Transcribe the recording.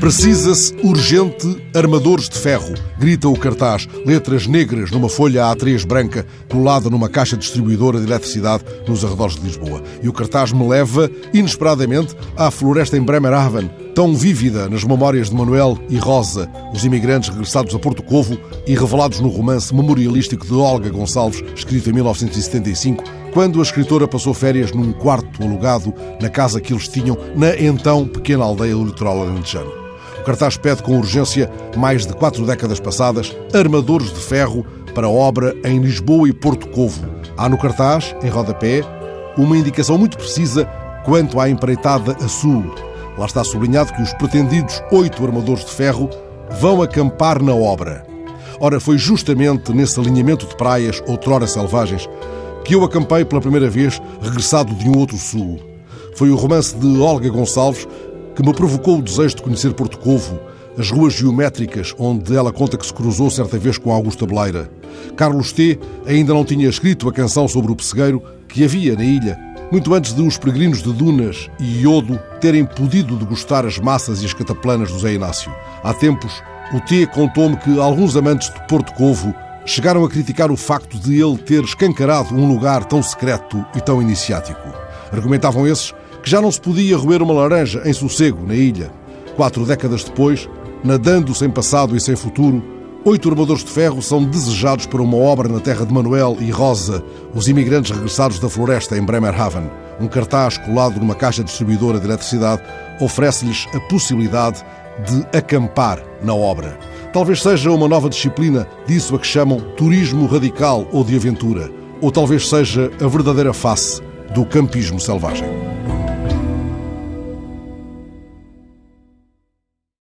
Precisa-se urgente armadores de ferro, grita o cartaz, letras negras numa folha A3 branca colada numa caixa distribuidora de eletricidade nos arredores de Lisboa. E o cartaz me leva, inesperadamente, à floresta em Bremerhaven, tão vívida nas memórias de Manuel e Rosa, os imigrantes regressados a Porto Covo e revelados no romance memorialístico de Olga Gonçalves, escrito em 1975, quando a escritora passou férias num quarto alugado na casa que eles tinham na então pequena aldeia do litoral alentejano. Cartaz pede com urgência, mais de quatro décadas passadas, armadores de ferro para obra em Lisboa e Porto Covo. Há no cartaz, em rodapé, uma indicação muito precisa quanto à empreitada a sul. Lá está sublinhado que os pretendidos oito armadores de ferro vão acampar na obra. Ora, foi justamente nesse alinhamento de praias, outrora selvagens, que eu acampei pela primeira vez, regressado de um outro sul. Foi o romance de Olga Gonçalves que me provocou o desejo de conhecer Porto Covo, as ruas geométricas onde ela conta que se cruzou certa vez com Augusta Beleira. Carlos T. ainda não tinha escrito a canção sobre o pessegueiro que havia na ilha, muito antes de os peregrinos de Dunas e Iodo terem podido degustar as massas e as cataplanas do Zé Inácio. Há tempos, o T. contou-me que alguns amantes de Porto Covo chegaram a criticar o facto de ele ter escancarado um lugar tão secreto e tão iniciático. Argumentavam esses que já não se podia roer uma laranja em sossego na ilha. Quatro décadas depois, nadando sem passado e sem futuro, oito armadores de ferro são desejados para uma obra na terra de Manuel e Rosa, os imigrantes regressados da floresta em Bremerhaven. Um cartaz colado numa caixa distribuidora de eletricidade oferece-lhes a possibilidade de acampar na obra. Talvez seja uma nova disciplina disso a que chamam turismo radical ou de aventura. Ou talvez seja a verdadeira face do campismo selvagem.